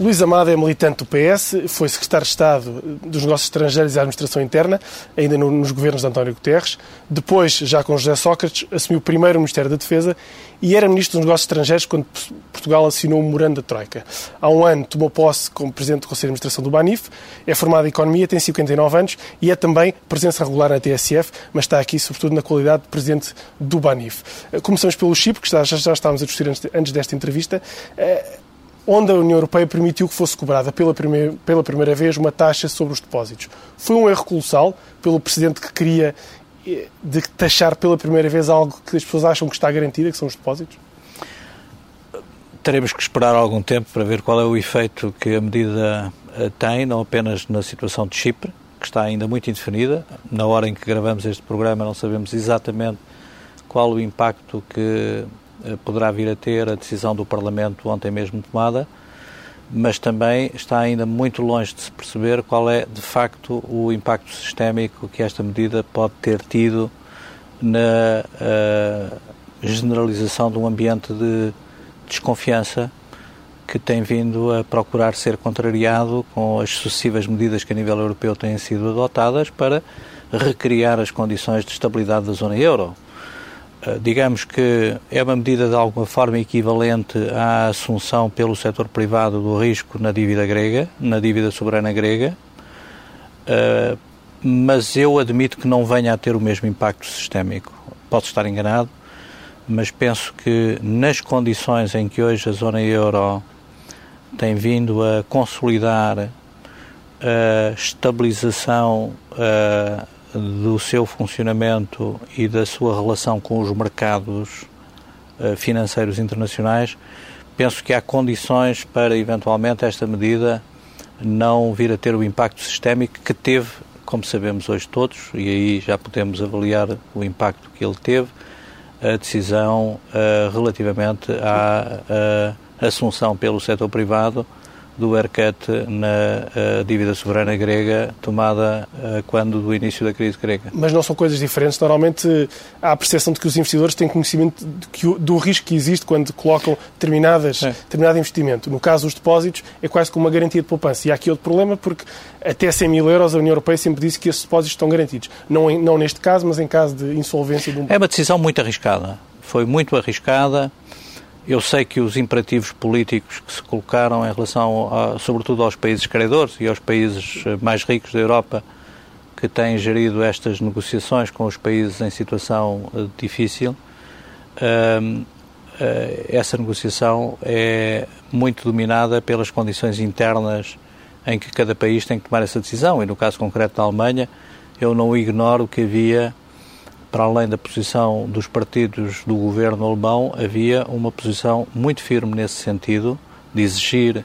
Luís Amado é militante do PS, foi secretário de Estado dos Negócios Estrangeiros e da Administração Interna, ainda nos governos de António Guterres. Depois, já com José Sócrates, assumiu primeiro o Ministério da Defesa e era Ministro dos Negócios Estrangeiros quando Portugal assinou o memorando da Troika. Há um ano tomou posse como Presidente do Conselho de Administração do BANIF, é formado em Economia, tem 59 anos e é também presença regular na TSF, mas está aqui sobretudo na qualidade de Presidente do BANIF. Começamos pelo Chipre, que já, já estávamos a discutir antes, antes desta entrevista. Onde a União Europeia permitiu que fosse cobrada pela primeira, pela primeira vez uma taxa sobre os depósitos. Foi um erro colossal pelo Presidente que queria eh, de taxar pela primeira vez algo que as pessoas acham que está garantido, que são os depósitos? Teremos que esperar algum tempo para ver qual é o efeito que a medida eh, tem, não apenas na situação de Chipre, que está ainda muito indefinida. Na hora em que gravamos este programa não sabemos exatamente qual o impacto que poderá vir a ter a decisão do Parlamento ontem mesmo tomada, mas também está ainda muito longe de se perceber qual é, de facto, o impacto sistémico que esta medida pode ter tido na uh, generalização de um ambiente de desconfiança que tem vindo a procurar ser contrariado com as sucessivas medidas que a nível europeu têm sido adotadas para recriar as condições de estabilidade da zona euro. Eh, digamos que é uma medida de alguma forma equivalente à assunção pelo setor privado do risco na dívida grega, na dívida soberana grega, eh, mas eu admito que não venha a ter o mesmo impacto sistémico. Posso estar enganado, mas penso que nas condições em que hoje a zona euro tem vindo a consolidar a estabilização eh, do seu funcionamento e da sua relação com os mercados uh, financeiros internacionais, penso que há condições para eventualmente esta medida não vir a ter o impacto sistémico que teve, como sabemos hoje todos, e aí já podemos avaliar o impacto que ele teve, a decisão uh, relativamente à uh, assunção pelo setor privado do haircut na uh, dívida soberana grega tomada uh, quando do início da crise grega. Mas não são coisas diferentes. Normalmente há a percepção de que os investidores têm conhecimento que, do risco que existe quando colocam determinadas, é. determinado investimento. No caso dos depósitos, é quase como uma garantia de poupança. E há aqui outro problema porque até 100 mil euros a União Europeia sempre disse que esses depósitos estão garantidos. Não, não neste caso, mas em caso de insolvência de um... É uma decisão muito arriscada. Foi muito arriscada eu sei que os imperativos políticos que se colocaram em relação, a, sobretudo, aos países credores e aos países eh, mais ricos da Europa que têm gerido estas negociações com os países em situação eh, difícil, uh, uh, essa negociação é muito dominada pelas condições internas em que cada país tem que tomar essa decisão. E no caso concreto da Alemanha, eu não ignoro que havia para além da posição dos partidos do governo alemão, havia uma posição muito firme nesse sentido, de exigir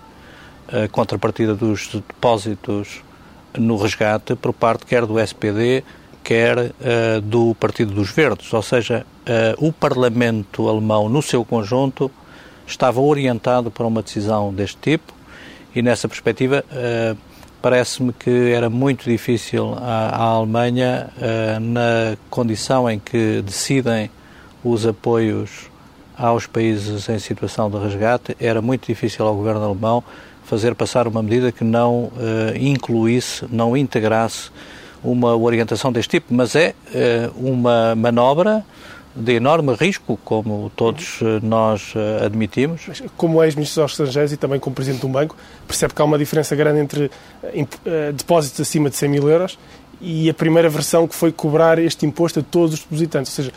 a contrapartida dos depósitos no resgate por parte quer do SPD, quer uh, do Partido dos Verdes. Ou seja, uh, o Parlamento alemão, no seu conjunto, estava orientado para uma decisão deste tipo e, nessa perspectiva, uh, parece-me que era muito difícil à, à Alemanha, uh, na condição em que decidem os apoios aos países em situação de resgate, era muito difícil ao governo alemão fazer passar uma medida que não uh, incluísse, não integrasse uma orientação deste tipo, mas é uh, uma manobra de enorme risco, como todos eh, nós eh, admitimos. Como ex-ministro dos Estrangeiros e também como presidente de um banco, percebe que há uma diferença grande entre uh, depósitos acima de 100 mil euros e a primeira versão que foi cobrar este imposto a todos os depositantes. Ou seja,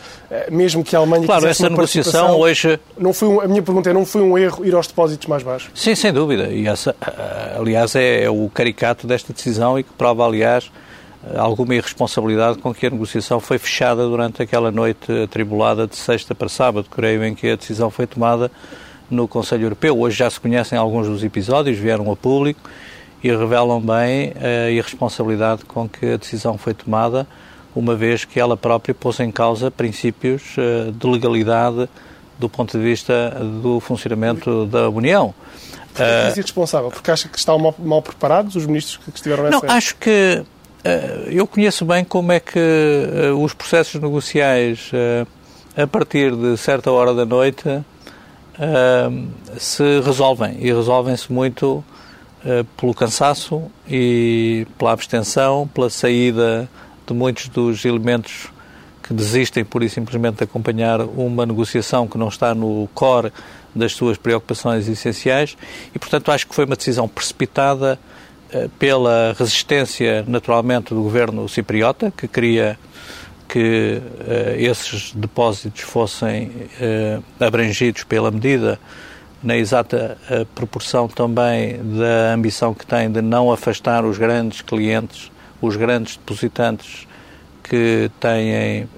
mesmo que a Alemanha claro, essa negociação hoje não foi um, a minha pergunta é não foi um erro ir aos depósitos mais baixos? Sim, sem dúvida. E essa, aliás, é o caricato desta decisão e que prova, aliás, alguma irresponsabilidade com que a negociação foi fechada durante aquela noite atribulada de sexta para sábado, creio, em que a decisão foi tomada no Conselho Europeu. Hoje já se conhecem alguns dos episódios, vieram a público e revelam bem a irresponsabilidade com que a decisão foi tomada, uma vez que ela própria pôs em causa princípios uh, de legalidade do ponto de vista do funcionamento da União. Porquê é uh, irresponsável? Porque acha que estão mal, mal preparados os ministros que estiveram nessa... Não, acho que eu conheço bem como é que os processos negociais, a partir de certa hora da noite, se resolvem. E resolvem-se muito pelo cansaço e pela abstenção, pela saída de muitos dos elementos que desistem por e simplesmente de acompanhar uma negociação que não está no core das suas preocupações essenciais e, portanto, acho que foi uma decisão precipitada pela resistência, naturalmente, do governo cipriota, que queria que uh, esses depósitos fossem uh, abrangidos pela medida na exata proporção também da ambição que tem de não afastar os grandes clientes, os grandes depositantes que têm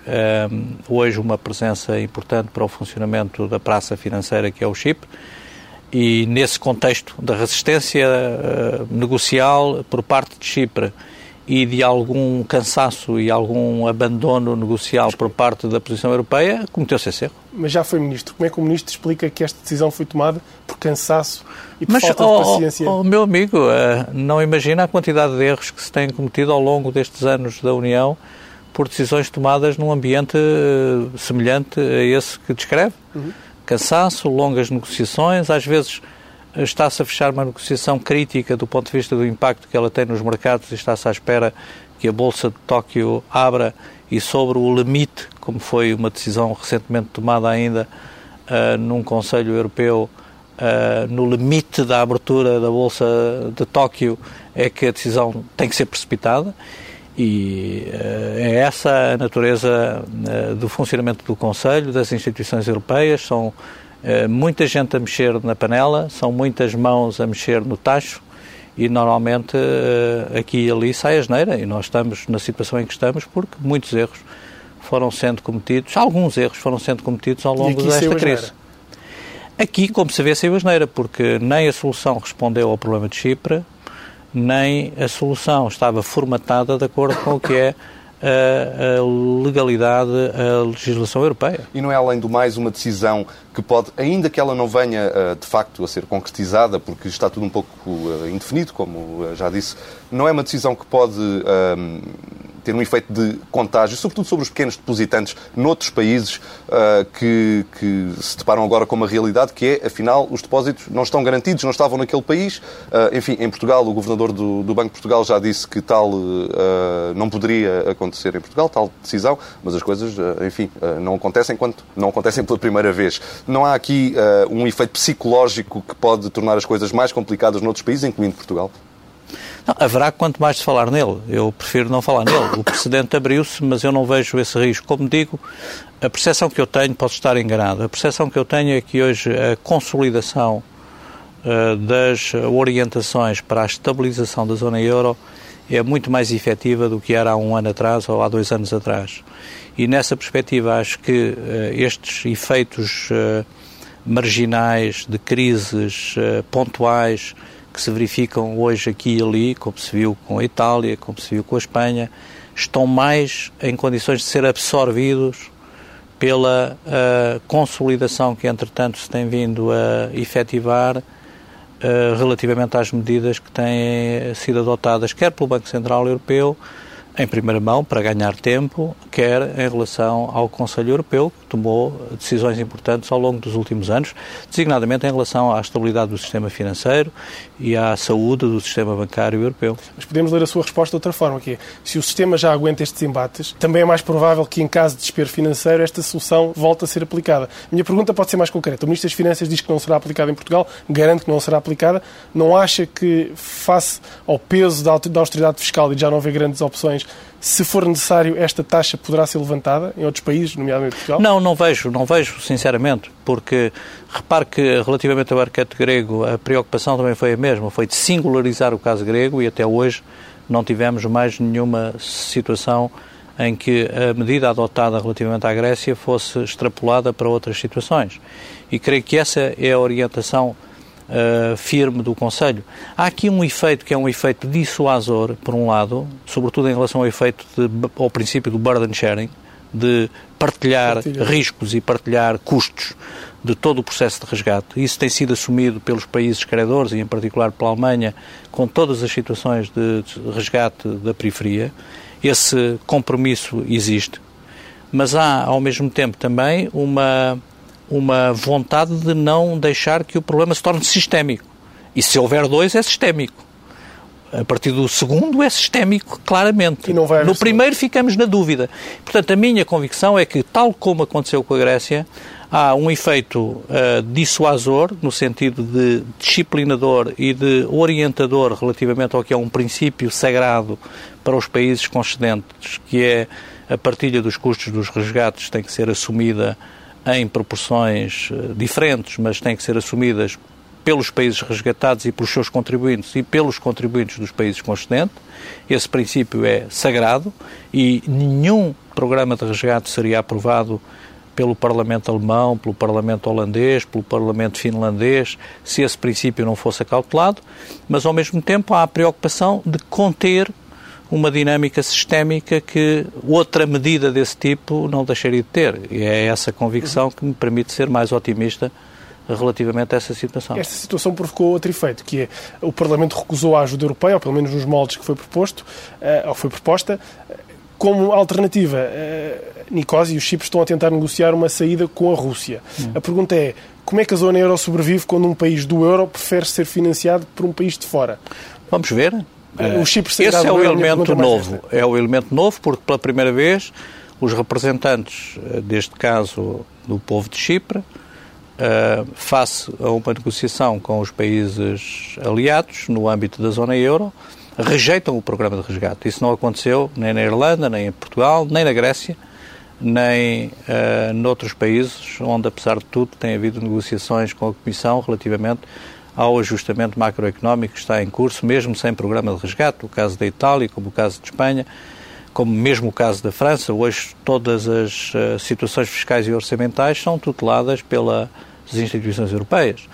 hoje uma presença importante para o funcionamento da praça financeira que é o Chipre e nesse contexto da resistência negocial por parte de Chipre e de algum cansaço e algum abandono negocial por parte da posição europeia, cometeu-se esse erro. Mas já foi ministro. Como é que o ministro explica que esta decisão foi tomada por cansaço e por Mas, falta oh, de paciência? Oh, meu amigo, eh, não imagina a quantidade de erros que se têm cometido ao longo destes anos da União por decisões tomadas num ambiente eh, semelhante a esse que descreve. Uhum. Cansaço, longas negociações, às vezes está-se a fechar uma negociação crítica do ponto de vista do impacto que ela tem nos mercados e está-se à espera que a Bolsa de Tóquio abra e sobre o limite, como foi uma decisão recentemente tomada ainda uh, num Conselho Europeu, uh, no limite da abertura da Bolsa de Tóquio, é que a decisão tem que ser precipitada. E uh, é essa a natureza do funcionamento do Conselho, das instituições europeias, são eh, muita gente a mexer na panela, são muitas mãos a mexer no tacho e normalmente eh, aqui e ali sai a geneira. E nós estamos na situação em que estamos porque muitos erros foram sendo cometidos, alguns erros foram sendo cometidos ao longo desta crise. Aqui, como se vê, saiu a geneira, porque nem a solução respondeu ao problema de Chipre, nem a solução estava formatada de acordo com o que é a, a legalidade, a legislação europeia. E não é, além do mais, uma decisão que pode, ainda que ela não venha eh, de facto a ser concretizada, porque está tudo um pouco eh, indefinido, como eh, já disse, não é uma decisão que pode um, ter um efeito de contágio, sobretudo sobre os pequenos depositantes noutros países uh, que, que, se deparam agora com uma realidade que é, afinal, os depósitos não estão garantidos, não estavam naquele país. Uh, enfim, em Portugal, o governador do, do, Banco de Portugal já disse que tal uh, não poderia acontecer em Portugal, tal decisão, mas as coisas, enfim, não acontecem quando não acontecem pela primeira vez. Não há aqui um efeito psicológico que pode tornar as coisas mais complicadas noutros países, incluindo Portugal? Não, haverá quanto mais de falar nele. Eu prefiro não falar nele. O precedente abriu-se, mas eu não vejo esse risco. Como digo, a percepção que eu tenho, posso estar enganado, a percepção que eu tenho é que hoje a consolidação uh, das orientações para a estabilização da zona euro é muito mais efetiva do que era há um ano atrás ou há dois anos atrás. E nessa perspectiva acho que uh, estes efeitos uh, marginais de crises pontuais que se verificam hoje aqui e ali, como se viu com a Itália, como se viu com a Espanha, estão mais em condições de ser absorvidos pela uh, consolidação que, entretanto, se tem vindo a efetivar uh, relativamente às medidas que têm sido adotadas, quer pelo Banco Central Europeu, em primeira mão, para ganhar tempo, quer em relação ao Conselho Europeu, que tomou decisões importantes ao longo dos últimos anos, designadamente em relação à estabilidade do sistema financeiro e à saúde do sistema bancário europeu. Mas podemos ler a sua resposta de outra forma, que é, se o sistema já aguenta estes embates, também é mais provável que, em caso de desespero financeiro, esta solução volte a ser aplicada. A minha pergunta pode ser mais concreta. O Ministro das Finanças diz que não será aplicada em Portugal, garante que não será aplicada. Não acha que, face ao peso da austeridade fiscal e de já não haver grandes opções, se for necessário, esta taxa poderá ser levantada em outros países, nomeadamente Portugal? Não, não vejo, não vejo, sinceramente, porque repare que relativamente ao arquete grego a preocupação também foi a mesma, foi de singularizar o caso grego e até hoje não tivemos mais nenhuma situação em que a medida adotada relativamente à Grécia fosse extrapolada para outras situações. E creio que essa é a orientação uh, firme do Conselho. Há aqui um efeito que é um efeito dissuasor, por um lado, sobretudo em relação ao efeito de, ao princípio do burden sharing, de partilhar Partilha. riscos e partilhar custos de todo o processo de resgate. Isso tem sido assumido pelos países credores e, em particular, pela Alemanha, com todas as situações de resgate da periferia. Esse compromisso existe, mas há, ao mesmo tempo, também uma, uma vontade de não deixar que o problema se torne sistémico. E se houver dois, é sistémico. A partir do segundo é sistémico, claramente. no primeiro ficamos na dúvida. Portanto, a minha convicção é que, tal como aconteceu com a Grécia, há um efeito uh, dissuasor, no sentido de disciplinador e de orientador relativamente ao que é um princípio sagrado para os países concedentes, que é a partilha dos custos dos resgates tem que ser assumida em proporções uh, diferentes, mas tem que ser assumidas pelos países resgatados e pelos seus contribuintes e pelos contribuintes dos países concedentes. Esse princípio é sagrado e nenhum programa de resgate seria aprovado pelo Parlamento alemão, pelo Parlamento holandês, pelo Parlamento finlandês, se esse princípio não fosse acautelado, mas ao mesmo tempo há a preocupação de conter uma dinâmica sistémica que outra medida desse tipo não deixaria de ter. E é essa convicção que me permite ser mais otimista relativamente a essa situação. Esta situação provocou outro efeito, que é o Parlamento recusou a ajuda europeia, ou pelo menos nos moldes que foi proposto, eh, ou foi proposta, como alternativa. Eh, Nicosia e os Chipres estão a tentar negociar uma saída com a Rússia. Hum. A pergunta é, como é que a zona euro sobrevive quando um país do euro prefere ser financiado por um país de fora? Vamos ver. O Chipre Esse é o elemento novo. É o elemento novo porque pela primeira vez os representantes, eh, deste caso do povo de Chipre, uh, face a uma negociação com os países aliados no âmbito da zona euro, rejeitam o programa de resgate. Isso não aconteceu nem na Irlanda, nem em Portugal, nem na Grécia, nem uh, noutros países onde, apesar de tudo, tem havido negociações com a Comissão relativamente ao ajustamento macroeconómico que está em curso, mesmo sem programa de resgate, o caso da Itália, como o caso de Espanha, como mesmo o caso da França. Hoje todas as uh, situações fiscais e orçamentais são tuteladas pela das instituições europeias.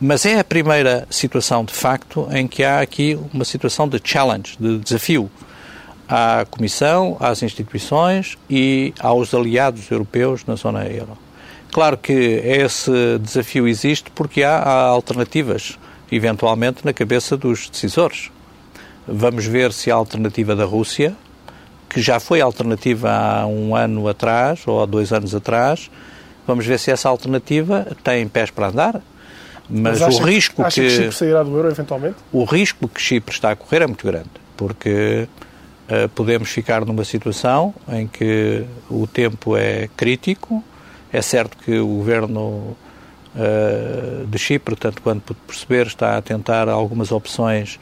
Mas é a primeira situação, de facto, em que há aqui uma situação de challenge, de desafio à Comissão, às instituições e aos aliados europeus na zona euro. Claro que esse desafio existe porque há, há alternativas, eventualmente, na cabeça dos decisores. Vamos ver se a alternativa da Rússia, que já foi alternativa há um ano atrás ou há dois anos atrás, Vamos ver se essa alternativa tem pés para andar. Mas, mas o risco que, que Chipre sairá do euro eventualmente? O risco que Chipre está a correr é muito grande, porque uh, podemos ficar numa situação em que o tempo é crítico. É certo que o governo uh, de Chipre, tanto quanto perceber, está a tentar algumas opções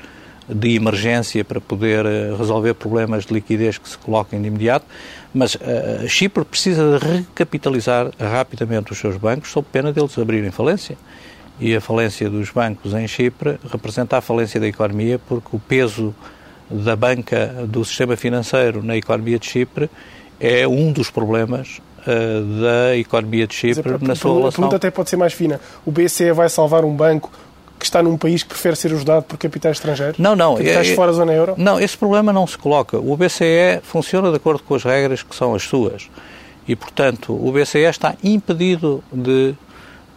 de emergência para poder eh, resolver problemas de liquidez que se coloquem de imediato, mas uh, Chipre precisa de recapitalizar rapidamente os seus bancos sob pena deles abrirem falência. E a falência dos bancos em Chipre representa a falência da economia porque o peso da banca do sistema financeiro na economia de Chipre é um dos problemas uh, da economia de Chipre na sua relação... A pergunta até pode ser mais fina. O BCE vai salvar um banco que está num país que prefere ser ajudado por capitais estrangeiros? Não, não. Capitais é, fora da zona euro? Não, esse problema não se coloca. O BCE funciona de acordo com as regras que são as suas. E, portanto, o BCE está impedido de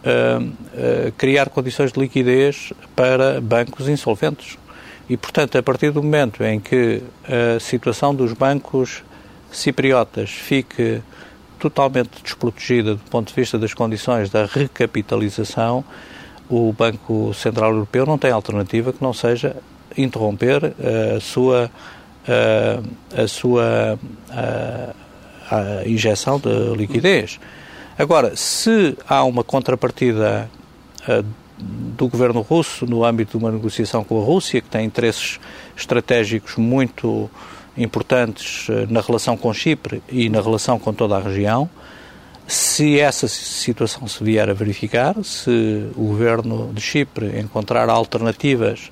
uh, uh, criar condições de liquidez para bancos insolventes. E, portanto, a partir do momento em que a situação dos bancos cipriotas fique totalmente desprotegida do ponto de vista das condições da recapitalização, o Banco Central Europeu não tem alternativa que não seja interromper a sua, a, a sua a, a injeção de liquidez. Agora, se há uma contrapartida do governo russo no âmbito de uma negociação com a Rússia, que tem interesses estratégicos muito importantes na relação com Chipre e na relação com toda a região, se essa situação se vier a verificar, se o governo de Chipre encontrar alternativas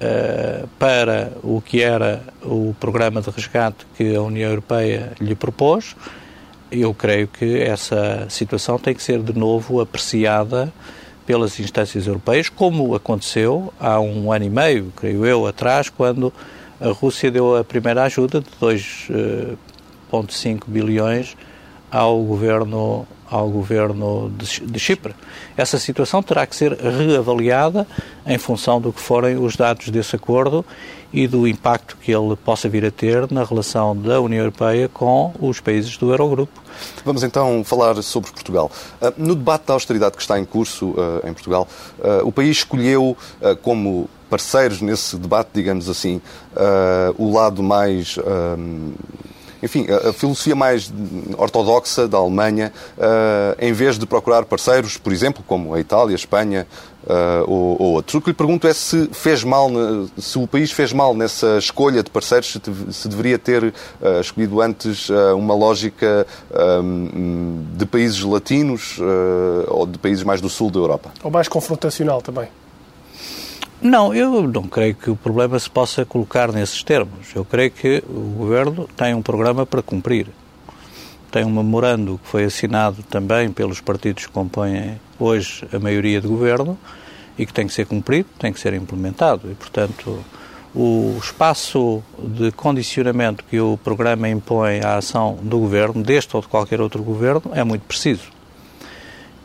uh, para o que era o programa de resgate que a União Europeia lhe propôs, eu creio que essa situação tem que ser de novo apreciada pelas instâncias europeias, como aconteceu há um ano e meio, creio eu, atrás, quando a Rússia deu a primeira ajuda de 2,5 eh, bilhões ao governo ao governo de, de, Chipre. Essa situação terá que ser reavaliada em função do que forem os dados desse acordo e do impacto que ele possa vir a ter na relação da União Europeia com os países do Eurogrupo. Vamos então falar sobre Portugal. Ah, no debate da austeridade que está em curso ah, em Portugal, o país escolheu como parceiros nesse debate, digamos assim, o lado mais enfim, a, filosofia mais ortodoxa da Alemanha, uh, em vez de procurar parceiros, por exemplo, como a Itália, a Espanha uh, ou, ou, outros. O que lhe pergunto é se fez mal, se o país fez mal nessa escolha de parceiros, se, se deveria ter uh, escolhido antes uma lógica um, de países latinos ou de países mais do sul da Europa. Ou mais confrontacional também. Não, eu não creio que o problema se possa colocar nesses termos. Eu creio que o Governo tem um programa para cumprir. Tem um memorando que foi assinado também pelos partidos que compõem hoje a maioria do Governo e que tem que ser cumprido, tem que ser implementado. E, portanto, o espaço de condicionamento que o programa impõe à ação do Governo, deste ou de qualquer outro Governo, é muito preciso.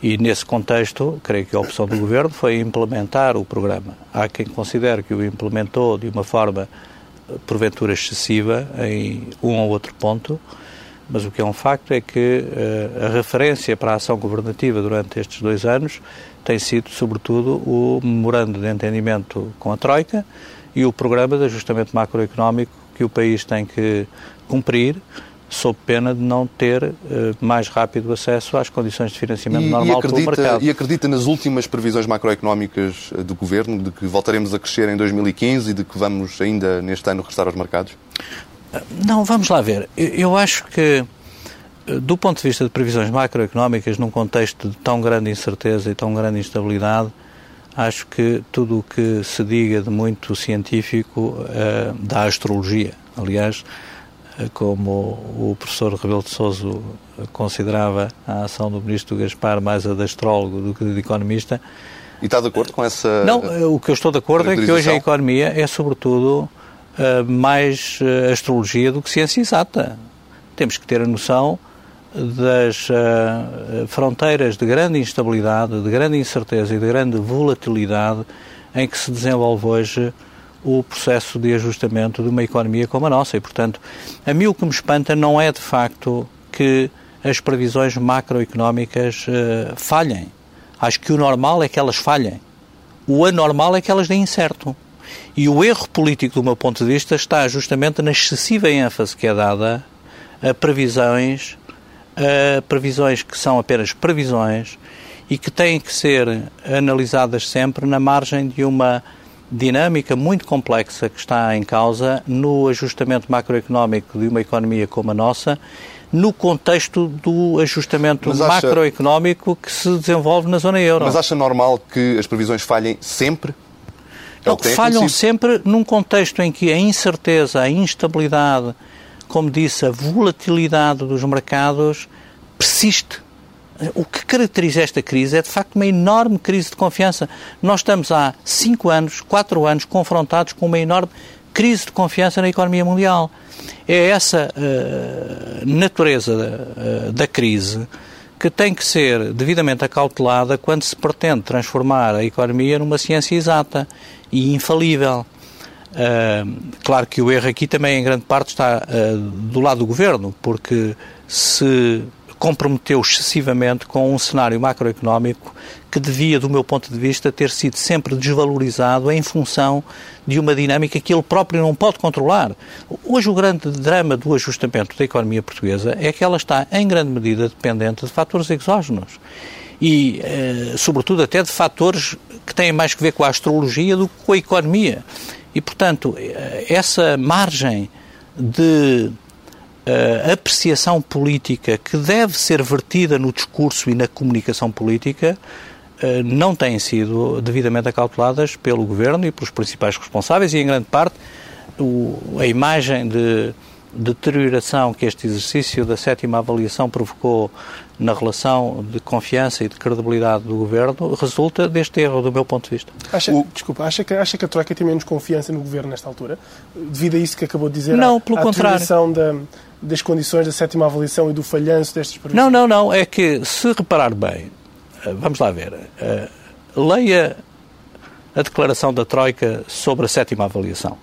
E nesse contexto, creio que a opção do Governo foi implementar o programa. Há quem considere que o implementou de uma forma, porventura, excessiva em um ou outro ponto, mas o que é um facto é que uh, a referência para a ação governativa durante estes dois anos tem sido, sobretudo, o memorando de entendimento com a Troika e o programa de ajustamento macroeconómico que o país tem que cumprir sob pena de não ter uh, mais rápido acesso às condições de financiamento e, normal e acredita, pelo mercado. E acredita nas últimas previsões macroeconómicas eh, do Governo, de que voltaremos a crescer em 2015 e de que vamos ainda neste ano regressar aos mercados? Não, vamos lá ver. Eu acho que, eh, do ponto de vista de previsões macroeconómicas, num contexto de tão grande incerteza e tão grande instabilidade, acho que tudo o que se diga de muito científico uh, da astrologia. Aliás, como o professor Rebelo de Sousa considerava a ação do ministro Gaspar mais a de astrólogo do que de economista. E está de acordo com essa. Não, o que eu estou de acordo é que hoje a economia é, sobretudo, eh, mais eh, astrologia do que ciência exata. Temos que ter a noção das uh, fronteiras de grande instabilidade, de grande incerteza e de grande volatilidade em que se desenvolve hoje o processo de ajustamento de uma economia como a nossa. E, portanto, a mim o que me espanta não é de facto que as previsões macroeconómicas uh, falhem. Acho que o normal é que elas falhem. O anormal é que elas deem certo. E o erro político, do meu ponto de vista, está justamente na excessiva ênfase que é dada a previsões, a previsões que são apenas previsões e que têm que ser analisadas sempre na margem de uma dinâmica muito complexa que está em causa no ajustamento macroeconómico de uma economia como a nossa, no contexto do ajustamento acha, macroeconómico que se desenvolve na zona euro. Mas acha normal que as previsões falhem sempre? É Não, falham acontecido? sempre num contexto em que a incerteza, a instabilidade, como disse, a volatilidade dos mercados persiste o que caracteriza esta crise é, de facto, uma enorme crise de confiança. Nós estamos há cinco anos, quatro anos, confrontados com uma enorme crise de confiança na economia mundial. É essa uh, natureza uh, da crise que tem que ser devidamente acautelada quando se pretende transformar a economia numa ciência exata e infalível. Uh, claro que o erro aqui também, em grande parte, está do lado do governo, porque se comprometeu excessivamente com um cenário macroeconómico que devia, do meu ponto de vista, ter sido sempre desvalorizado em função de uma dinâmica que ele próprio não pode controlar. Hoje, o grande drama do ajustamento da economia portuguesa é que ela está, em grande medida, dependente de fatores exógenos e, eh, sobretudo, até de fatores que têm mais que ver com a astrologia do que com a economia. E, portanto, eh, essa margem de uh, apreciação política que deve ser vertida no discurso e na comunicação política uh, não têm sido devidamente acauteladas pelo Governo e pelos principais responsáveis e, em grande parte, o, a imagem de deterioração que este exercício da sétima avaliação provocou na relação de confiança e de credibilidade do governo resulta deste erro, do meu ponto de vista. Acha, o... Desculpa, acha que, acha que a Troika tem menos confiança no governo nesta altura? Devido a isso que acabou de dizer? Não, pelo contrário. Da, das condições da sétima avaliação e do falhanço destes previsões? Não, não, não. É que, se reparar bem, eh, vamos lá ver, uh, leia a declaração da Troika sobre a sétima avaliação.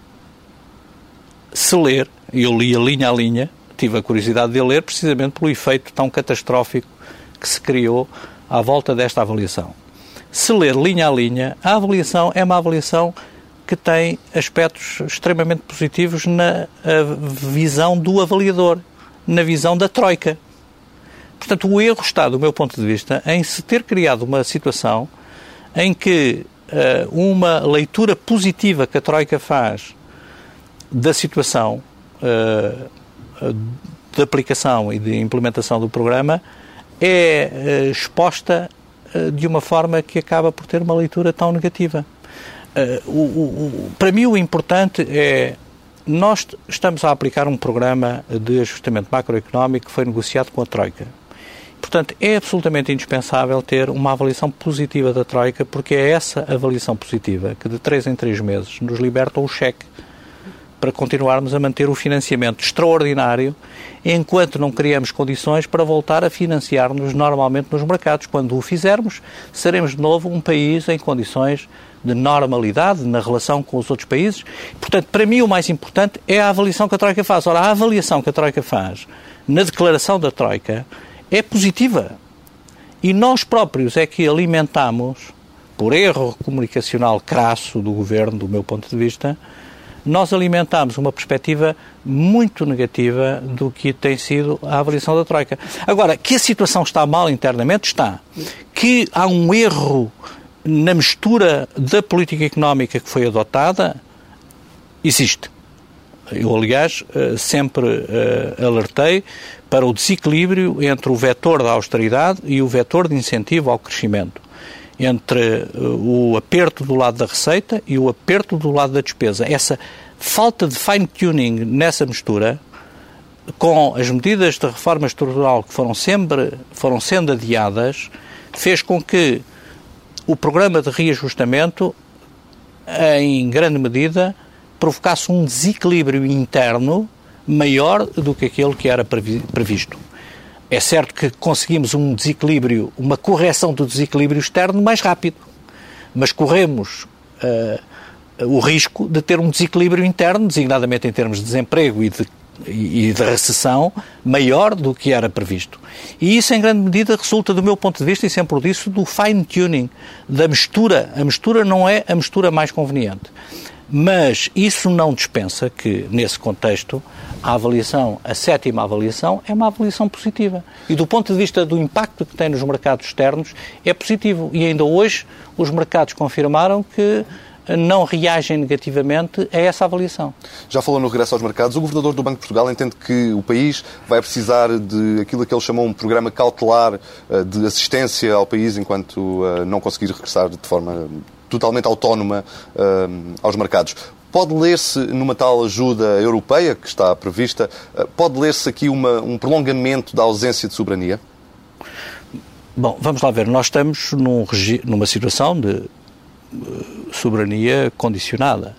Se ler, eu li a linha a linha, tive a curiosidade de ler precisamente pelo efeito tão catastrófico que se criou à volta desta avaliação. Se ler linha a linha, a avaliação é uma avaliação que tem aspectos extremamente positivos na visão do avaliador, na visão da troika. Portanto, o erro está, do meu ponto de vista, em se ter criado uma situação em que uh, uma leitura positiva que a troika faz da situação uh, de aplicação e de implementação do programa é uh, exposta de uma forma que acaba por ter uma leitura tão negativa. Uh, o, o, para mim, o importante é. Nós estamos a aplicar um programa de ajustamento macroeconómico que foi negociado com a Troika. Portanto, é absolutamente indispensável ter uma avaliação positiva da Troika, porque é essa avaliação positiva que, de três em três meses, nos liberta o cheque para continuarmos a manter o financiamento extraordinário enquanto não criamos condições para voltar a financiar-nos normalmente nos mercados. Quando o fizermos, seremos de novo um país em condições de normalidade na relação com os outros países. Portanto, para mim, o mais importante é a avaliação que a Troika faz. Ora, a avaliação que a Troika faz na declaração da Troika é positiva. E nós próprios é que alimentamos, por erro comunicacional crasso do governo, do meu ponto de vista, nós alimentámos uma perspectiva muito negativa do que tem sido a avaliação da Troika. Agora, que a situação está mal internamente, está. Que há um erro na mistura da política económica que foi adotada, existe. Eu, aliás, eh, sempre uh, alertei para o desequilíbrio entre o vetor da austeridade e o vetor de incentivo ao crescimento entre uh, o aperto do lado da receita e o aperto do lado da despesa. Essa falta de fine-tuning nessa mistura, com as medidas de reforma estrutural que foram sempre foram sendo adiadas, fez com que o programa de reajustamento, em grande medida, provocasse um desequilíbrio interno maior do que aquele que era previsto. É certo que conseguimos um desequilíbrio, uma correção do desequilíbrio externo mais rápido, mas corremos uh, o risco de ter um desequilíbrio interno, designadamente em termos de desemprego e de, e de recessão, maior do que era previsto. E isso, em grande medida, resulta, do meu ponto de vista, e sempre o disse, do fine-tuning, da mistura. A mistura não é a mistura mais conveniente. Mas isso não dispensa que, nesse contexto, a avaliação, a sétima avaliação, é uma avaliação positiva. E do ponto de vista do impacto que tem nos mercados externos, é positivo. E ainda hoje os mercados confirmaram que não reagem negativamente a essa avaliação. Já falou no regresso aos mercados. O governador do Banco de Portugal entende que o país vai precisar de aquilo que ele chamou um programa cautelar eh, de assistência ao país enquanto eh, não conseguir regressar de forma totalmente autónoma eh, aos mercados. Pode ler-se numa tal ajuda europeia que está prevista, pode ler-se aqui uma, um prolongamento da ausência de soberania? Bom, vamos lá ver. Nós estamos num, numa situação de soberania condicionada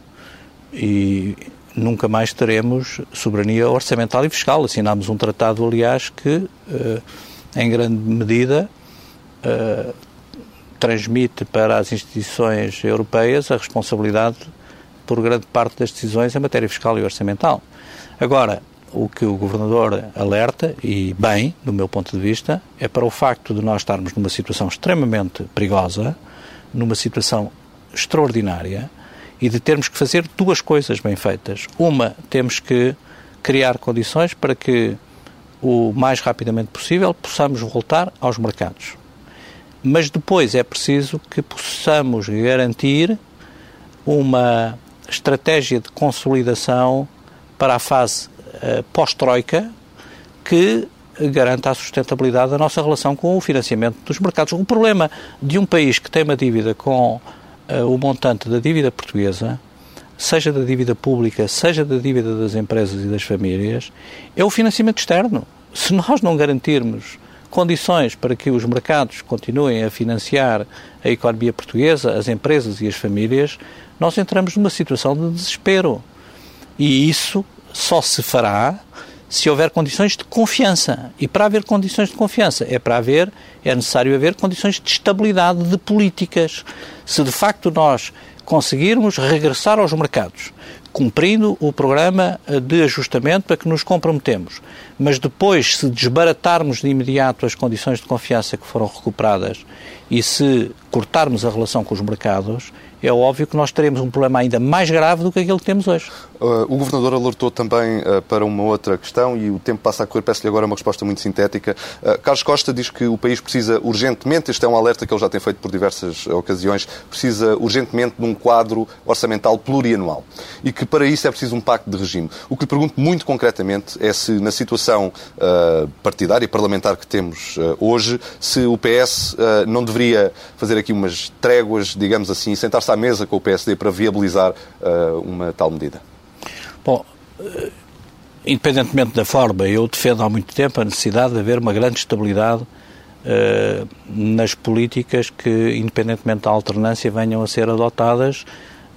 e nunca mais teremos soberania orçamental e fiscal. Assinámos um tratado, aliás, que eh, em grande medida eh, transmite para as instituições europeias a responsabilidade por grande parte das decisões em matéria fiscal e orçamental. Agora, o que o Governador alerta, e bem, do meu ponto de vista, é para o facto de nós estarmos numa situação extremamente perigosa, numa situação extraordinária e de termos que fazer duas coisas bem feitas. Uma, temos que criar condições para que o mais rapidamente possível possamos voltar aos mercados. Mas depois é preciso que possamos garantir uma estratégia de consolidação para a fase uh, pós-troika que garanta a sustentabilidade da nossa relação com o financiamento dos mercados. O problema de um país que tem uma dívida com uh, o montante da dívida portuguesa seja da dívida pública, seja da dívida das empresas e das famílias, é o financiamento externo. Se nós não garantirmos condições para que os mercados continuem a financiar a economia portuguesa, as empresas e as famílias, nós entramos numa situação de desespero. E isso só se fará se houver condições de confiança. E para haver condições de confiança é para haver, é necessário haver condições de estabilidade de políticas. Se de facto nós conseguirmos regressar aos mercados, cumprindo o programa de ajustamento para que nos comprometemos, mas depois, se desbaratarmos de imediato as condições de confiança que foram recuperadas e se cortarmos a relação com os mercados, é óbvio que nós teremos um problema ainda mais grave do que aquele que temos hoje. Uh, o Governador alertou também uh, para uma outra questão e o tempo passa a correr. Peço-lhe agora uma resposta muito sintética. Uh, Carlos Costa diz que o país precisa urgentemente, este é um alerta que ele já tem feito por diversas ocasiões, precisa urgentemente de um quadro orçamental plurianual e que para isso é preciso um pacto de regime. O que lhe pergunto muito concretamente é se na situação partidária e parlamentar que temos hoje, se o PS não deveria fazer aqui umas tréguas, digamos assim, sentar-se à mesa com o PSD para viabilizar uma tal medida. Bom, eh, independentemente da forma, eu defendo há muito tempo a necessidade de haver uma grande estabilidade uh, nas políticas que, independentemente da alternância, venham a ser adotadas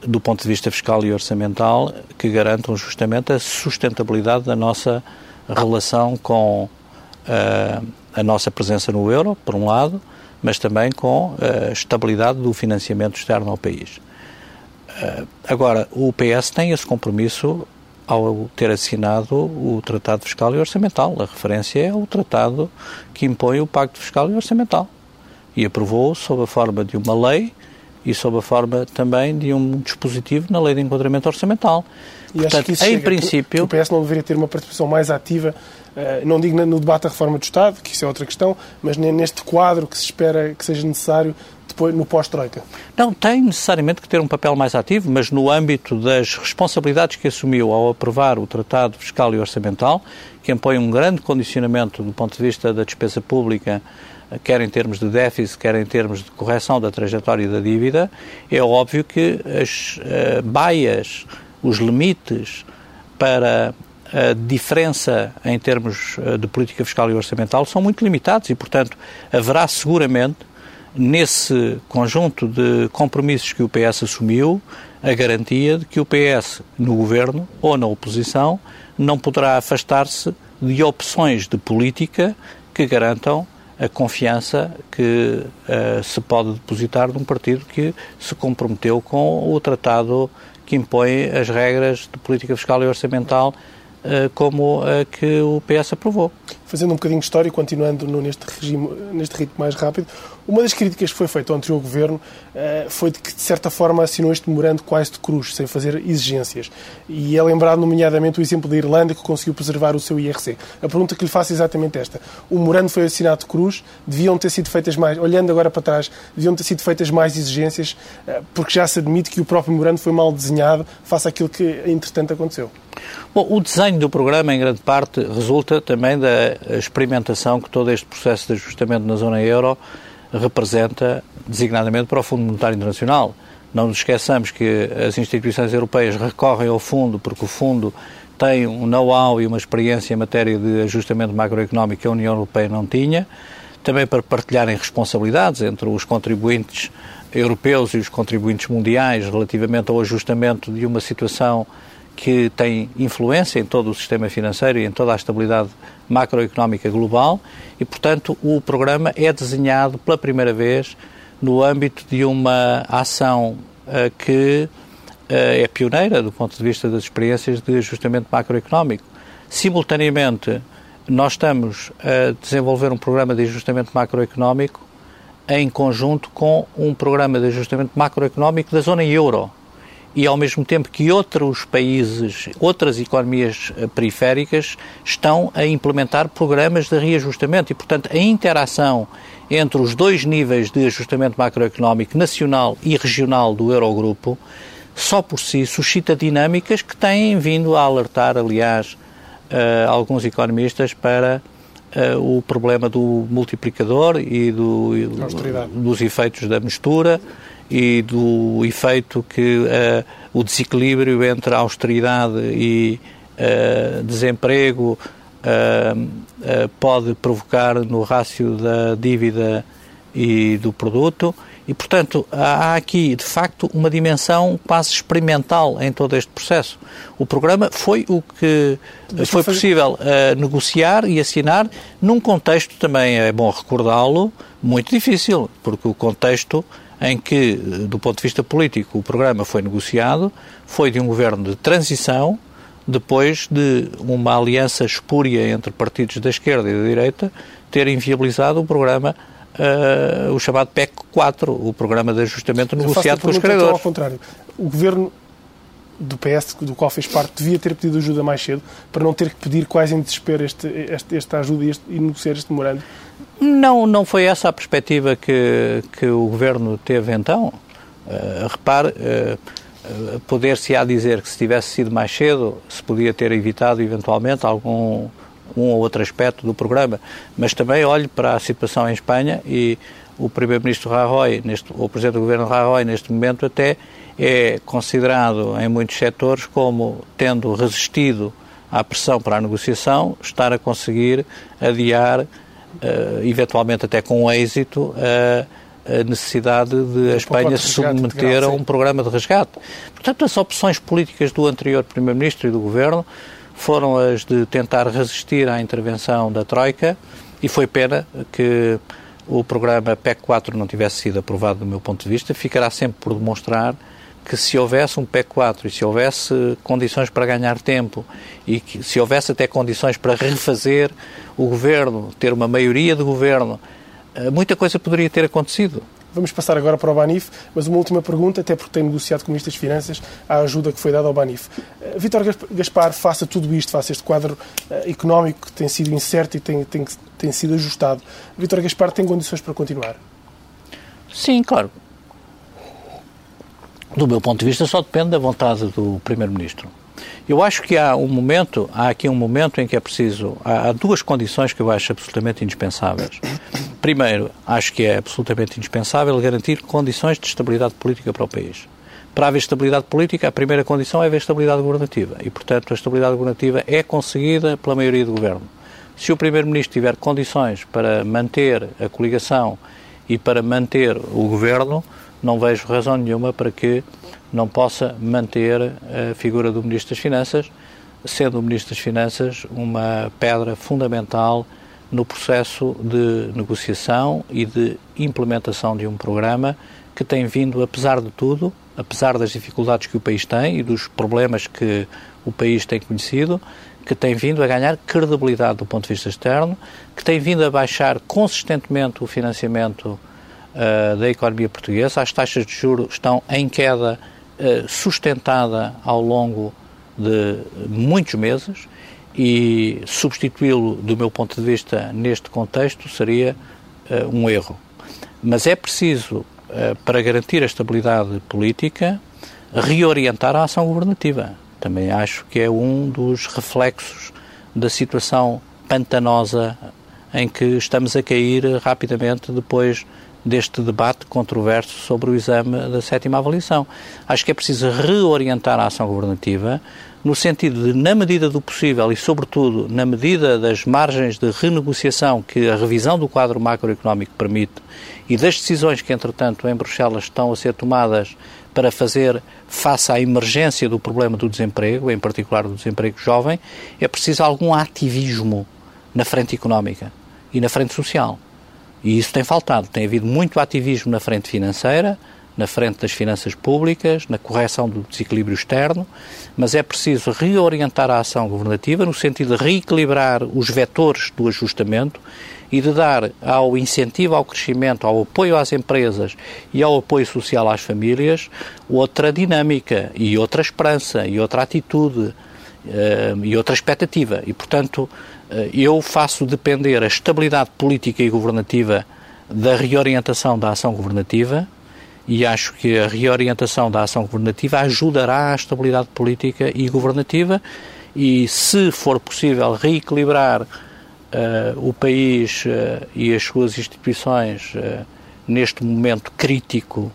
do ponto de vista fiscal e orçamental, que garantam justamente a sustentabilidade da nossa relação com uh, a nossa presença no euro, por um lado, mas também com a estabilidade do financiamento externo ao país. Agora, o PS tem esse compromisso ao ter assinado o Tratado Fiscal e Orçamental. A referência é o tratado que impõe o Pacto Fiscal e Orçamental. E aprovou sob a forma de uma lei e sob a forma também de um dispositivo na Lei de Enquadramento Orçamental. E Portanto, em princípio... Que o PS não deveria ter uma participação mais ativa, eh, não digo no debate da reforma do Estado, que isso é outra questão, mas neste quadro que se espera que seja necessário depois no pós-Troika? Não, tem necessariamente que ter um papel mais ativo, mas no âmbito das responsabilidades que assumiu ao aprovar o Tratado Fiscal e Orçamental, que impõe um grande condicionamento do ponto de vista da despesa pública, quer em termos de déficit, quer em termos de correção da trajetória da dívida, é óbvio que as uh, baias, os limites para a diferença em termos eh, de política fiscal e orçamental são muito limitados e, portanto, haverá seguramente nesse conjunto de compromissos que o PS assumiu, a garantia de que o PS, no governo ou na oposição, não poderá afastar-se de opções de política que garantam a confiança que uh, se pode depositar num partido que se comprometeu com o tratado que impõe as regras de política fiscal e orçamental como a que o PS aprovou fazendo um bocadinho de história, continuando neste, regime, neste ritmo mais rápido, uma das críticas que foi feita ao anterior governo uh, foi de que, de certa forma, assinou este memorando quase de cruz, sem fazer exigências. E é lembrado, nomeadamente, o exemplo da Irlanda, que conseguiu preservar o seu IRC. A pergunta que lhe faço é exatamente esta. O memorando foi assinado de cruz, deviam ter sido feitas mais, olhando agora para trás, deviam ter sido feitas mais exigências, uh, porque já se admite que o próprio memorando foi mal desenhado face àquilo que, entretanto, aconteceu. Bom, o desenho do programa, em grande parte, resulta também da experimentação que todo este processo de ajustamento na zona euro representa, designadamente para o Fundo Monetário Internacional. Não nos esqueçamos que as instituições europeias recorrem ao fundo porque o fundo tem um know-how e uma experiência em matéria de ajustamento macroeconómico que a União Europeia não tinha, também para partilharem responsabilidades entre os contribuintes europeus e os contribuintes mundiais relativamente ao ajustamento de uma situação que tem influência em todo o sistema financeiro e em toda a estabilidade macroeconómica global e, portanto, o programa é desenhado pela primeira vez no âmbito de uma ação uh, que uh, é pioneira do ponto de vista das experiências de ajustamento macroeconómico. Simultaneamente, nós estamos a desenvolver um programa de ajustamento macroeconómico em conjunto com um programa de ajustamento macroeconómico da zona euro e ao mesmo tempo que outros países, outras economias eh, periféricas estão a implementar programas de reajustamento e, portanto, a interação entre os dois níveis de ajustamento macroeconómico nacional e regional do Eurogrupo só por si suscita dinâmicas que têm vindo a alertar, aliás, uh, alguns economistas para uh, o problema do multiplicador e, do, e dos efeitos da mistura e do efeito que uh, o desequilíbrio entre austeridade e uh, desemprego uh, pode provocar no rácio da dívida e do produto. E, portanto, há aqui, de facto, uma dimensão quase experimental em todo este processo. O programa foi o que foi possível uh, negociar e assinar num contexto, também é bom recordá-lo, muito difícil, porque o contexto em que, do ponto de vista político, o programa foi negociado foi de um governo de transição, depois de uma aliança espúria entre partidos da esquerda e da direita ter inviabilizado o programa uh, o chamado PEC 4, o Programa de Ajustamento Negociado com os credores. Então, ao contrário, o Governo do PS, do qual fez parte, devia ter pedido ajuda mais cedo para não ter que pedir quase em desespero este, este, esta ajuda e, este, e negociar este memorando? Não, não foi essa a perspectiva que, que o Governo teve então. Uh, repare, uh, poder-se-á dizer que se tivesse sido mais cedo, se podia ter evitado eventualmente algum um ou outro aspecto do programa, mas também olho para a situação em Espanha e o Primeiro-Ministro Rajoy, neste, o Presidente do Governo Rajoy, neste momento até é considerado em muitos setores como tendo resistido à pressão para a negociação, estar a conseguir adiar, uh, eventualmente até com êxito, a necessidade de a Espanha se submeter a um programa de resgate. Portanto, as opções políticas do anterior Primeiro-Ministro e do Governo foram as de tentar resistir à intervenção da Troika e foi pena que o programa PEC 4 não tivesse sido aprovado do meu ponto de vista. Ficará sempre por demonstrar que se houvesse um PEC 4 e se houvesse condições para ganhar tempo e que se houvesse até condições para refazer o governo, ter uma maioria de governo, eh, muita coisa poderia ter acontecido. Vamos passar agora para o Banif, mas uma última pergunta, até porque tem negociado com o Ministro das Finanças a ajuda que foi dada ao Banif. Uh, Vítor Gaspar, faça tudo isto, faça este quadro uh, económico que tem sido incerto e tem, tem, tem sido ajustado. Vítor Gaspar tem condições para continuar? Sim, claro. Do meu ponto de vista, só depende da vontade do Primeiro-Ministro. Eu acho que há um momento, há aqui um momento em que é preciso, há, há duas condições que eu acho absolutamente indispensáveis. Primeiro, acho que é absolutamente indispensável garantir condições de estabilidade política para o país. Para haver estabilidade política, a primeira condição é haver estabilidade governativa e, portanto, a estabilidade governativa é conseguida pela maioria do governo. Se o Primeiro-Ministro tiver condições para manter a coligação e para manter o governo, não vejo razão nenhuma para que não possa manter a figura do Ministro das Finanças, sendo o Ministro das Finanças uma pedra fundamental no processo de negociação e de implementação de um programa que tem vindo, apesar de tudo, apesar das dificuldades que o país tem e dos problemas que o país tem conhecido, que tem vindo a ganhar credibilidade do ponto de vista externo, que tem vindo a baixar consistentemente o financiamento uh, da economia portuguesa. As taxas de juros estão em queda uh, sustentada ao longo de muitos meses e substituí-lo, do meu ponto de vista, neste contexto, seria uh, um erro. Mas é preciso, para garantir a estabilidade política, reorientar a ação governativa. Também acho que é um dos reflexos da situação pantanosa em que estamos a cair rapidamente depois deste debate controverso sobre o exame da sétima avaliação. Acho que é preciso reorientar a ação governativa no sentido de, na medida do possível e, sobretudo, na medida das margens de renegociação que a revisão do quadro macroeconómico permite e das decisões que, entretanto, em Bruxelas estão a ser tomadas para fazer face à emergência do problema do desemprego, em particular do desemprego jovem, é preciso algum ativismo na frente económica e na frente social. E isso tem faltado. Tem havido muito ativismo na frente financeira, na frente das finanças públicas, na correção do desequilíbrio externo, mas é preciso reorientar a ação governativa no sentido de reequilibrar os vetores do ajustamento e de dar ao incentivo ao crescimento, ao apoio às empresas e ao apoio social às famílias outra dinâmica e outra esperança e outra atitude uh, e outra expectativa. E, portanto, eu faço depender a estabilidade política e governativa da reorientação da ação governativa e acho que a reorientação da ação governativa ajudará à estabilidade política e governativa e, se for possível, reequilibrar uh, o país uh, e as suas instituições uh, neste momento crítico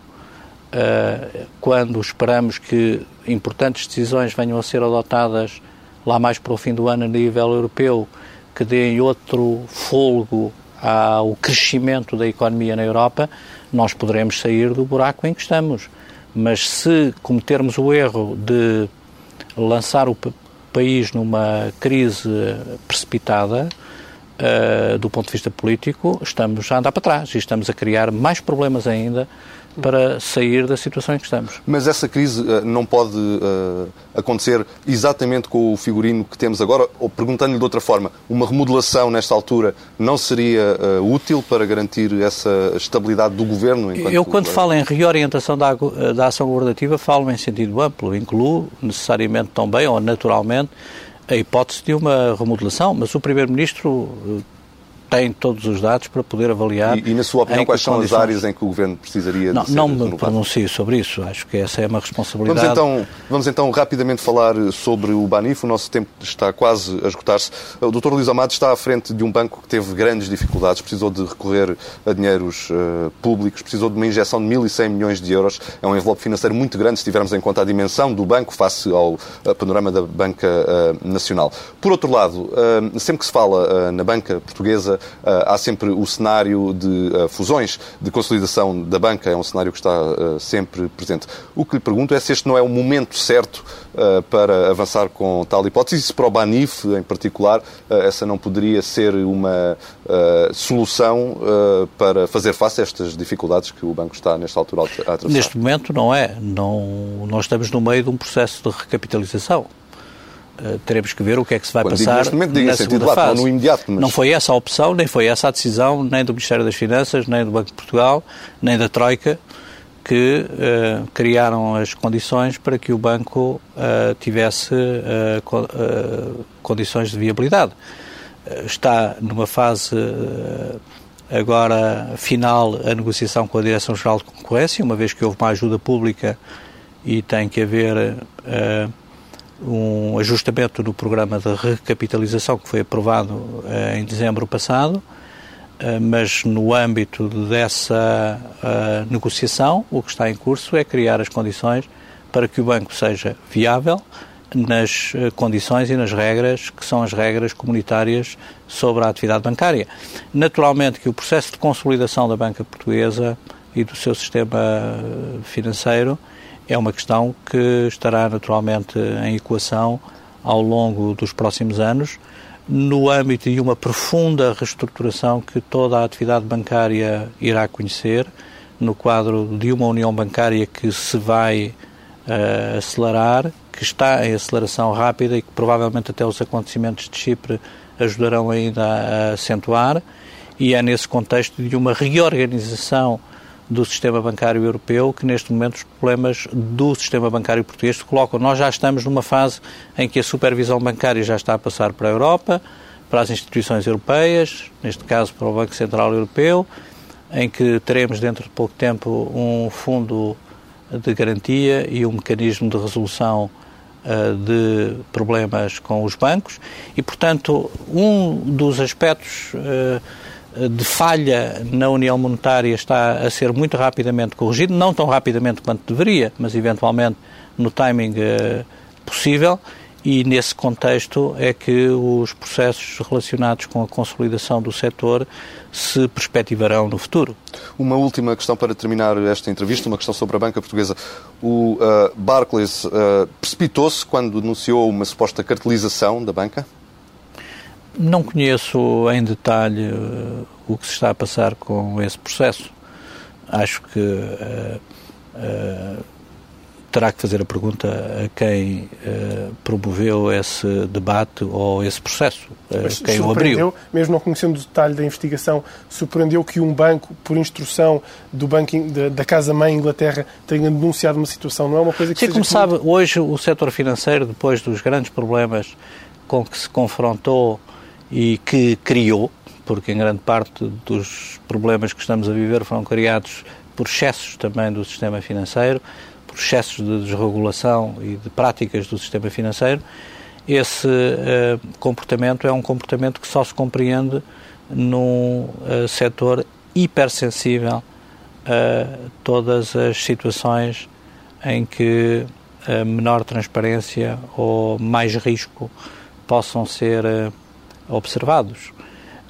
quando esperamos que importantes decisões venham a ser adotadas lá mais para o fim do ano a nível europeu, que deem outro fôlego ao crescimento da economia na Europa, nós poderemos sair do buraco em que estamos. Mas se cometermos o erro de lançar o país numa crise precipitada, uh, do ponto de vista político, estamos a andar para trás e estamos a criar mais problemas ainda para sair da situação em que estamos. Mas essa crise uh, não pode uh, acontecer exatamente com o figurino que temos agora? Ou perguntando-lhe de outra forma, uma remodelação nesta altura não seria uh, útil para garantir essa estabilidade do governo? Eu, quando falo em reorientação da, da ação governativa, falo em sentido amplo, incluo necessariamente também ou naturalmente a hipótese de uma remodelação, mas o Primeiro-Ministro tem todos os dados para poder avaliar. E, e na sua opinião, quais são condições... as áreas em que o Governo precisaria não, de ser Não me pronuncio sobre isso. Acho que essa é uma responsabilidade. Vamos então, vamos então rapidamente falar sobre o Banif. O nosso tempo está quase a esgotar-se. O Dr. Luís Amado está à frente de um banco que teve grandes dificuldades, precisou de recorrer a dinheiros uh, públicos, precisou de uma injeção de 1.100 milhões de euros. É um envelope financeiro muito grande, se tivermos em conta a dimensão do banco face ao panorama da banca uh, nacional. Por outro lado, uh, sempre que se fala na banca portuguesa, há sempre o cenário de uh, fusões, de consolidação da banca, é um cenário que está uh, sempre presente. O que lhe pergunto é se este não é o momento certo para avançar com tal hipótese, e se para o Banif, em particular, essa não poderia ser uma solução para fazer face a estas dificuldades que o banco está, nesta altura, a atravessar. Neste momento não é. Não, nós estamos no meio de um processo de recapitalização. Uh, teremos que ver o que é que se vai Quando passar neste na segunda fase. Não imediato, mas... Não foi essa a opção, nem foi essa a decisão, nem do Ministério das Finanças, nem do Banco de Portugal, nem da Troika, que uh, criaram as condições para que o banco uh, tivesse co condições de viabilidade. está numa fase agora final a negociação com a Direção-Geral de Concorrência, uma vez que houve uma ajuda pública e tem que haver um ajustamento do programa de recapitalização que foi aprovado eh, em dezembro passado, eh, mas no âmbito dessa eh, negociação, o que está em curso é criar as condições para que o banco seja viável nas condições e nas regras que são as regras comunitárias sobre a atividade bancária. Naturalmente que o processo de consolidação da banca portuguesa e do seu sistema financeiro é uma questão que estará naturalmente em equação ao longo dos próximos anos, no âmbito de uma profunda reestruturação que toda a atividade bancária irá conhecer, no quadro de uma união bancária que se vai uh, acelerar, que está em aceleração rápida e que provavelmente até os acontecimentos de Chipre ajudarão ainda a acentuar, e é nesse contexto de uma reorganização do sistema bancário europeu, que neste momento os problemas do sistema bancário português se colocam. Nós já estamos numa fase em que a supervisão bancária já está a passar para a Europa, para as instituições europeias, neste caso para o Banco Central Europeu, em que teremos dentro de pouco tempo um fundo de garantia e um mecanismo de resolução uh, de problemas com os bancos e, portanto, um dos aspectos uh, de falha na União Monetária está a ser muito rapidamente corrigido, não tão rapidamente quanto deveria, mas eventualmente no timing uh, possível, e nesse contexto é que os processos relacionados com a consolidação do setor se perspectivarão no futuro. Uma última questão para terminar esta entrevista, uma questão sobre a banca portuguesa. O uh, Barclays uh, precipitou-se quando anunciou uma suposta cartelização da banca? Não conheço em detalhe uh, o que se está a passar com esse processo. Acho que uh, uh, terá que fazer a pergunta a quem promoveu esse debate ou esse processo, Mas quem o abriu. Mesmo não conhecendo o detalhe da investigação, surpreendeu que um banco, por instrução do banco da, da Casa-Mãe Inglaterra, tenha denunciado uma situação. Não é uma coisa que Sim, como sabe, hoje o setor financeiro, depois dos grandes problemas com que se confrontou e que criou, porque em grande parte dos problemas que estamos a viver foram criados por excessos também do sistema financeiro, por excessos de desregulação e de práticas do sistema financeiro, esse uh, comportamento é um comportamento que só se compreende num uh, setor hipersensível uh, todas as situações em que a menor transparência ou mais risco possam ser observados.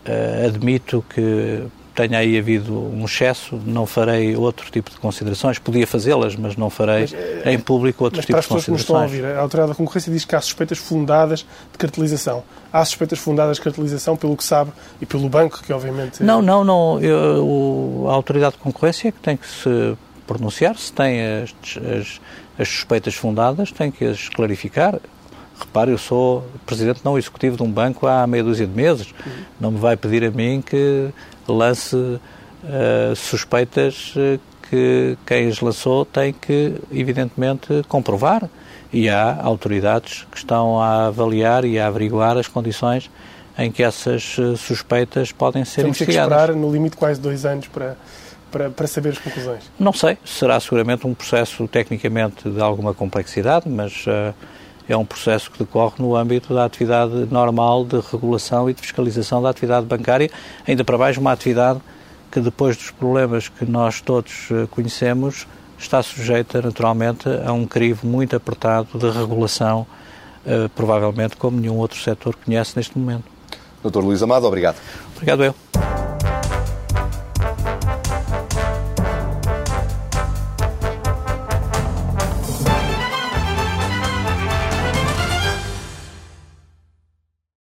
Uh, admito que tenha aí havido um excesso, não farei outro tipo de considerações. Podia fazê-las, mas não farei mas, é, em público outro tipo de considerações. Para as pessoas que nos estão a ouvir, a Autoridade da Concorrência diz que há suspeitas fundadas de cartelização. Há suspeitas fundadas de cartelização, pelo que sabe, e pelo banco, que obviamente... Não, não, não. Eu, a Autoridade de Concorrência é que tem que se pronunciar, se tem as, as, as suspeitas fundadas, tem que as clarificar. Repare, eu sou presidente não executivo de um banco há meia dúzia de meses. Não me vai pedir a mim que lance uh, suspeitas eh, que quem as lançou tem que, evidentemente, comprovar. E há autoridades que estão a avaliar e a averiguar as condições em que essas eh, suspeitas podem ser Temos investigadas. Temos que esperar, no limite, quase dois anos para, para, para saber as conclusões. Não sei. Será seguramente um processo tecnicamente de alguma complexidade, mas... Uh, é um processo que decorre no âmbito da atividade normal de regulação e de fiscalização da atividade bancária, ainda para mais uma atividade que depois dos problemas que nós todos eh, conhecemos está sujeita naturalmente a um crivo muito apertado de regulação, eh, provavelmente como nenhum outro setor conhece neste momento. Doutor Luís Amado, obrigado. Obrigado eu.